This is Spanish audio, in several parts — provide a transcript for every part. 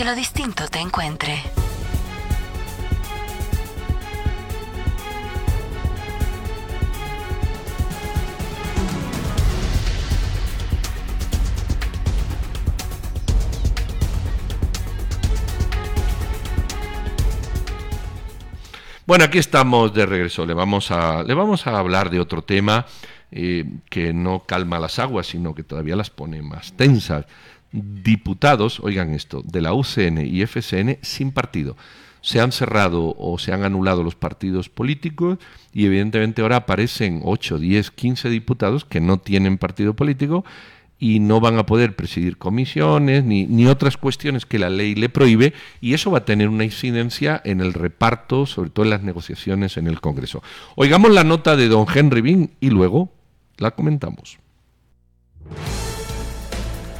Que lo distinto te encuentre. Bueno, aquí estamos de regreso. Le vamos a, le vamos a hablar de otro tema eh, que no calma las aguas, sino que todavía las pone más tensas. Diputados, oigan esto, de la UCN y FCN sin partido. Se han cerrado o se han anulado los partidos políticos y evidentemente ahora aparecen 8, 10, 15 diputados que no tienen partido político y no van a poder presidir comisiones ni, ni, otras cuestiones que la ley le prohíbe y eso va a tener una incidencia en el reparto, sobre todo en las negociaciones en el Congreso. Oigamos la nota de don Henry Bean y luego la comentamos.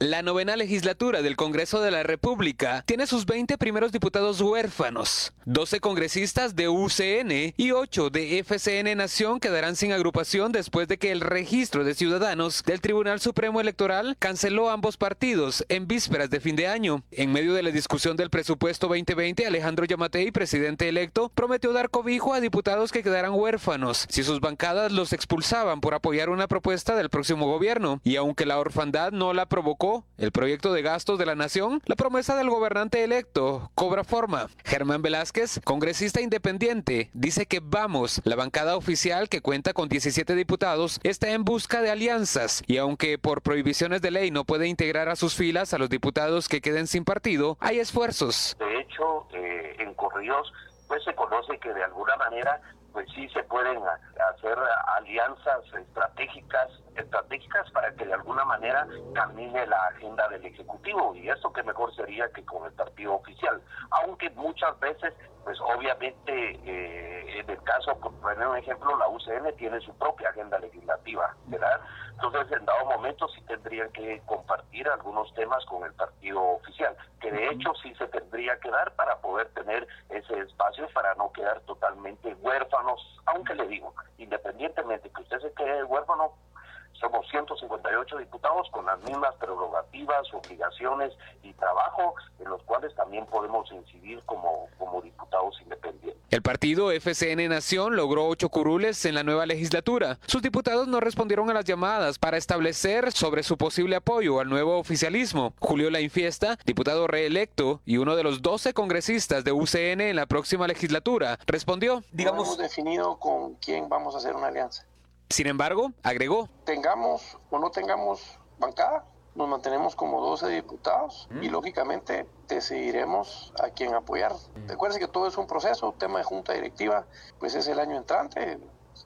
La novena legislatura del Congreso de la República tiene sus 20 primeros diputados huérfanos. 12 congresistas de UCN y 8 de FCN Nación quedarán sin agrupación después de que el registro de ciudadanos del Tribunal Supremo Electoral canceló ambos partidos en vísperas de fin de año. En medio de la discusión del presupuesto 2020, Alejandro Yamatei, presidente electo, prometió dar cobijo a diputados que quedaran huérfanos si sus bancadas los expulsaban por apoyar una propuesta del próximo gobierno. Y aunque la orfandad no la provocó, el proyecto de gastos de la nación, la promesa del gobernante electo cobra forma. Germán Velázquez, congresista independiente, dice que vamos, la bancada oficial que cuenta con 17 diputados, está en busca de alianzas y aunque por prohibiciones de ley no puede integrar a sus filas a los diputados que queden sin partido, hay esfuerzos. De hecho, eh, en Correos pues se conoce que de alguna manera pues sí se pueden hacer alianzas estratégicas estratégicas para que de alguna manera camine la agenda del ejecutivo y eso que mejor sería que con el partido oficial. Aunque muchas veces pues obviamente eh, en el caso por poner un ejemplo la UCN tiene su propia agenda legislativa verdad entonces en dado momento sí tendrían que compartir algunos temas con el partido oficial que de hecho sí se tendría que dar para poder tener ese espacio para no quedar totalmente huérfanos aunque le digo independientemente que usted se quede huérfano somos 158 diputados con las mismas prerrogativas, obligaciones y trabajo en los cuales también podemos incidir como, como diputados independientes. El partido FCN Nación logró ocho curules en la nueva legislatura. Sus diputados no respondieron a las llamadas para establecer sobre su posible apoyo al nuevo oficialismo. Julio Lainfiesta, diputado reelecto y uno de los 12 congresistas de UCN en la próxima legislatura, respondió. Digamos, no hemos definido con quién vamos a hacer una alianza. Sin embargo, agregó. Tengamos o no tengamos bancada, nos mantenemos como 12 diputados y mm. lógicamente decidiremos a quién apoyar. Mm. Recuerden que todo es un proceso, tema de junta directiva, pues es el año entrante,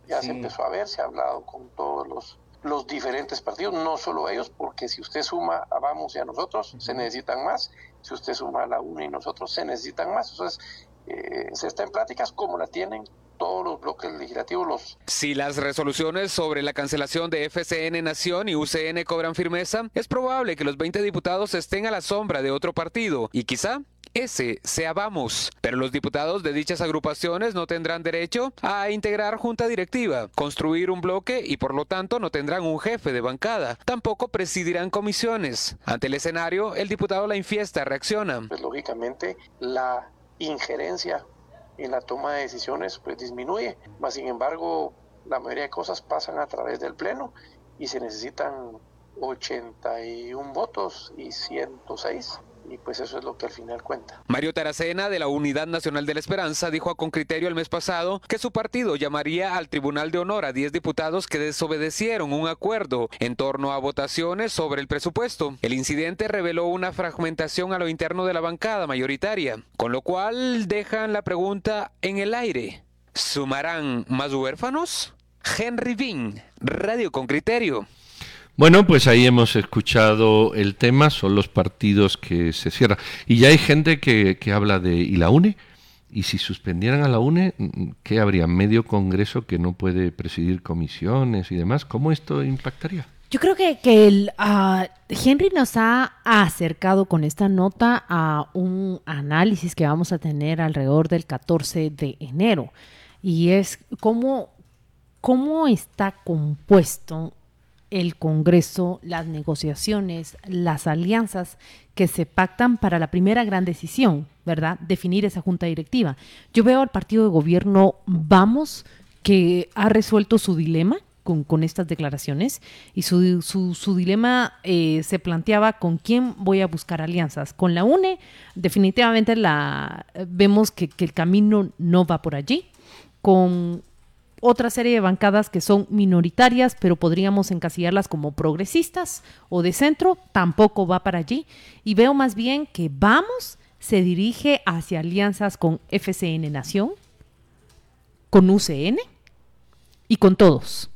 ya se empezó a ver, se ha hablado con todos los, los diferentes partidos, no solo ellos, porque si usted suma a Vamos y a nosotros, se necesitan más, si usted suma a la UNA y nosotros, se necesitan más. Entonces, eh, se está en pláticas como la tienen todos los bloques legislativos los... Si las resoluciones sobre la cancelación de FCN Nación y UCN cobran firmeza, es probable que los 20 diputados estén a la sombra de otro partido y quizá ese sea Vamos. Pero los diputados de dichas agrupaciones no tendrán derecho a integrar junta directiva, construir un bloque y por lo tanto no tendrán un jefe de bancada. Tampoco presidirán comisiones. Ante el escenario, el diputado La Infiesta reacciona. Pues lógicamente la injerencia en la toma de decisiones pues disminuye. Más sin embargo, la mayoría de cosas pasan a través del Pleno y se necesitan 81 votos y 106 y pues eso es lo que al final cuenta. Mario Taracena de la Unidad Nacional de la Esperanza dijo a Concriterio el mes pasado que su partido llamaría al Tribunal de Honor a 10 diputados que desobedecieron un acuerdo en torno a votaciones sobre el presupuesto. El incidente reveló una fragmentación a lo interno de la bancada mayoritaria, con lo cual dejan la pregunta en el aire. ¿Sumarán más huérfanos? Henry Bean, Radio con Criterio. Bueno, pues ahí hemos escuchado el tema, son los partidos que se cierran. Y ya hay gente que, que habla de ¿y la UNE? Y si suspendieran a la UNE, ¿qué habría? Medio Congreso que no puede presidir comisiones y demás. ¿Cómo esto impactaría? Yo creo que, que el, uh, Henry nos ha acercado con esta nota a un análisis que vamos a tener alrededor del 14 de enero. Y es cómo ¿cómo está compuesto el Congreso, las negociaciones, las alianzas que se pactan para la primera gran decisión, ¿verdad? Definir esa junta directiva. Yo veo al partido de gobierno Vamos que ha resuelto su dilema con, con estas declaraciones y su, su, su dilema eh, se planteaba con quién voy a buscar alianzas. Con la UNE definitivamente la, vemos que, que el camino no va por allí. Con otra serie de bancadas que son minoritarias, pero podríamos encasillarlas como progresistas o de centro, tampoco va para allí. Y veo más bien que Vamos se dirige hacia alianzas con FCN Nación, con UCN y con todos.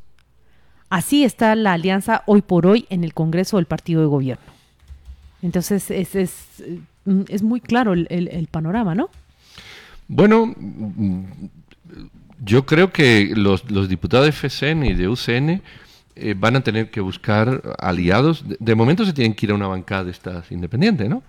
Así está la alianza hoy por hoy en el Congreso del Partido de Gobierno. Entonces es, es, es muy claro el, el, panorama, ¿no? Bueno, yo creo que los, los diputados de FCN y de UCN eh, van a tener que buscar aliados. De, de, momento se tienen que ir a una bancada de estas independientes, ¿no?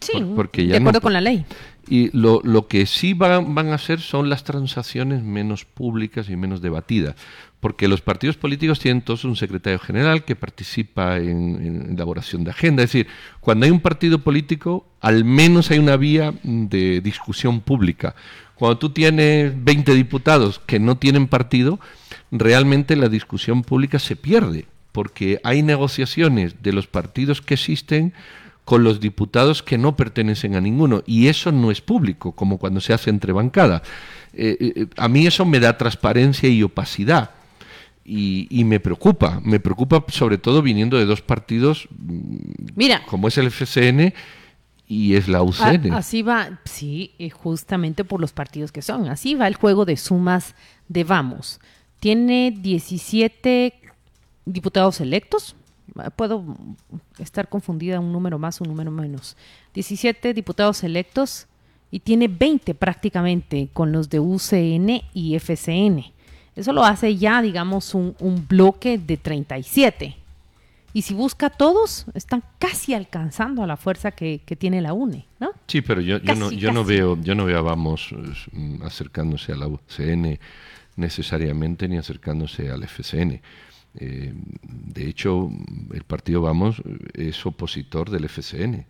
Sí, Por, porque ya de acuerdo no, con la ley. Y lo, lo que sí van, van, a hacer son las transacciones menos públicas y menos debatidas. Porque los partidos políticos tienen todos un secretario general que participa en, en elaboración de agenda. Es decir, cuando hay un partido político, al menos hay una vía de discusión pública. Cuando tú tienes 20 diputados que no tienen partido, realmente la discusión pública se pierde, porque hay negociaciones de los partidos que existen con los diputados que no pertenecen a ninguno, y eso no es público, como cuando se hace entre bancadas. Eh, eh, a mí eso me da transparencia y opacidad. Y, y, me preocupa, me preocupa sobre todo viniendo de dos partidos Mira, como es el FCN y es la UCN. Así va, sí, justamente por los partidos que son. Así va el juego de sumas de Vamos. Tiene 17 diputados electos. Puedo estar confundida un número más, un número menos. 17 diputados electos y tiene 20 prácticamente con los de UCN y FCN. Eso lo hace ya, digamos, un, un bloque de 37. Y si busca a todos, están casi alcanzando a la fuerza que, que tiene la UNE, ¿no? Sí, pero yo, casi, no, yo no veo, yo no veo a Vamos acercándose a la UCN necesariamente ni acercándose al FCN. Eh, de hecho, el partido Vamos es opositor del FCN.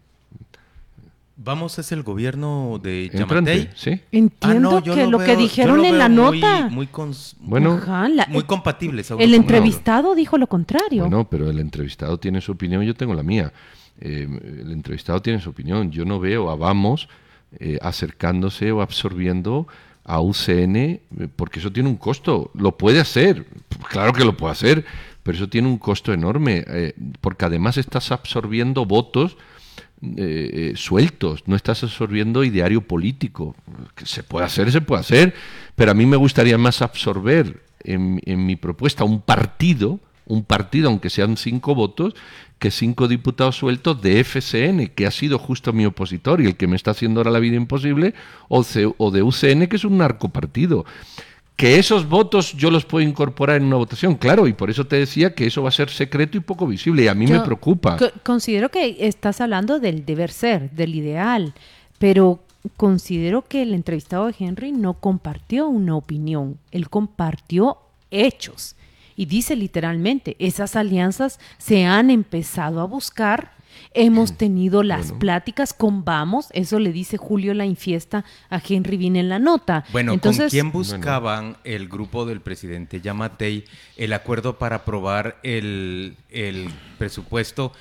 Vamos es el gobierno de Yamatei. ¿sí? Entiendo ah, no, que lo, veo, que dijeron lo en la muy, nota. Muy, cons... bueno, Ajá, la, muy compatibles. El entrevistado no. dijo lo contrario. Bueno, pero el entrevistado tiene su opinión, yo tengo la mía. Eh, el entrevistado tiene su opinión. Yo no veo a Vamos eh, acercándose o absorbiendo a UCN, eh, porque eso tiene un costo. Lo puede hacer, claro que lo puede hacer, pero eso tiene un costo enorme, eh, porque además estás absorbiendo votos eh, sueltos, no estás absorbiendo ideario político. Que se puede hacer, se puede hacer, pero a mí me gustaría más absorber en, en mi propuesta un partido, un partido, aunque sean cinco votos, que cinco diputados sueltos de FCN, que ha sido justo mi opositor y el que me está haciendo ahora la vida imposible, o de UCN, que es un narcopartido que esos votos yo los puedo incorporar en una votación, claro, y por eso te decía que eso va a ser secreto y poco visible, y a mí yo me preocupa. Considero que estás hablando del deber ser, del ideal, pero considero que el entrevistado de Henry no compartió una opinión, él compartió hechos. Y dice literalmente, esas alianzas se han empezado a buscar Hemos tenido las bueno. pláticas con Vamos, eso le dice Julio la infiesta a Henry Bean en la nota. Bueno, Entonces, ¿con quién buscaban bueno. el grupo del presidente Yamatei el acuerdo para aprobar el, el presupuesto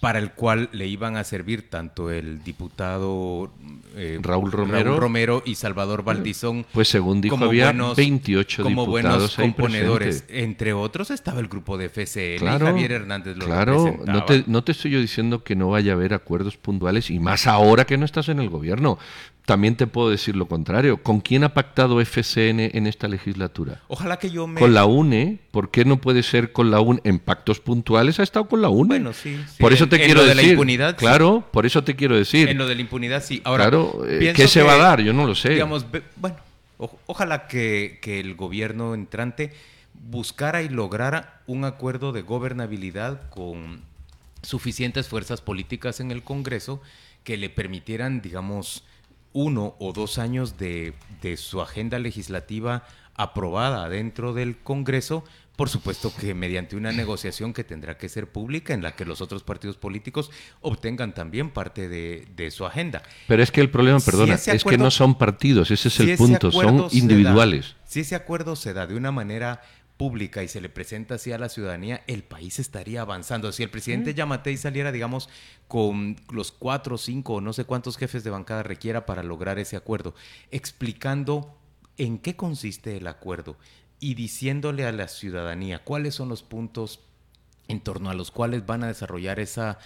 para el cual le iban a servir tanto el diputado eh, Raúl, Romero, Raúl, Romero, y Salvador Valdizón. Pues según dijo, había buenos, 28 como diputados buenos componedores. Entre otros estaba el grupo de FCN claro, y Javier Hernández lo Claro, no te, no te estoy yo diciendo que no vaya a haber acuerdos puntuales y más ahora que no estás en el gobierno. También te puedo decir lo contrario. ¿Con quién ha pactado FCN en esta legislatura? Ojalá que yo me... Con la UNE. ¿Por qué no puede ser con la UNE? En pactos puntuales ha estado con la UNE. Bueno, sí. sí. Por eso en, te en quiero lo decir. de la impunidad. Claro, sí. por eso te quiero decir. En lo de la impunidad, sí. Ahora, claro, eh, ¿qué se va a dar? Yo no lo sé. Digamos, bueno, o, ojalá que, que el gobierno entrante buscara y lograra un acuerdo de gobernabilidad con suficientes fuerzas políticas en el Congreso que le permitieran, digamos, uno o dos años de, de, su agenda legislativa aprobada dentro del Congreso, por supuesto que mediante una negociación que tendrá que ser pública en la que los otros partidos políticos obtengan también parte de, de su agenda. Pero es que el problema, perdona, Si es que no son partidos, ese es Si el punto, son da- individuales. si ese acuerdo se da de una manera pública y se le presenta así a la ciudadanía, el país estaría avanzando. Si el presidente Yamatei saliera, digamos, con los cuatro, cinco o no sé cuántos jefes de bancada requiera para lograr ese acuerdo, explicando en qué consiste el acuerdo y diciéndole a la ciudadanía cuáles son los puntos en torno a los cuales van a desarrollar esa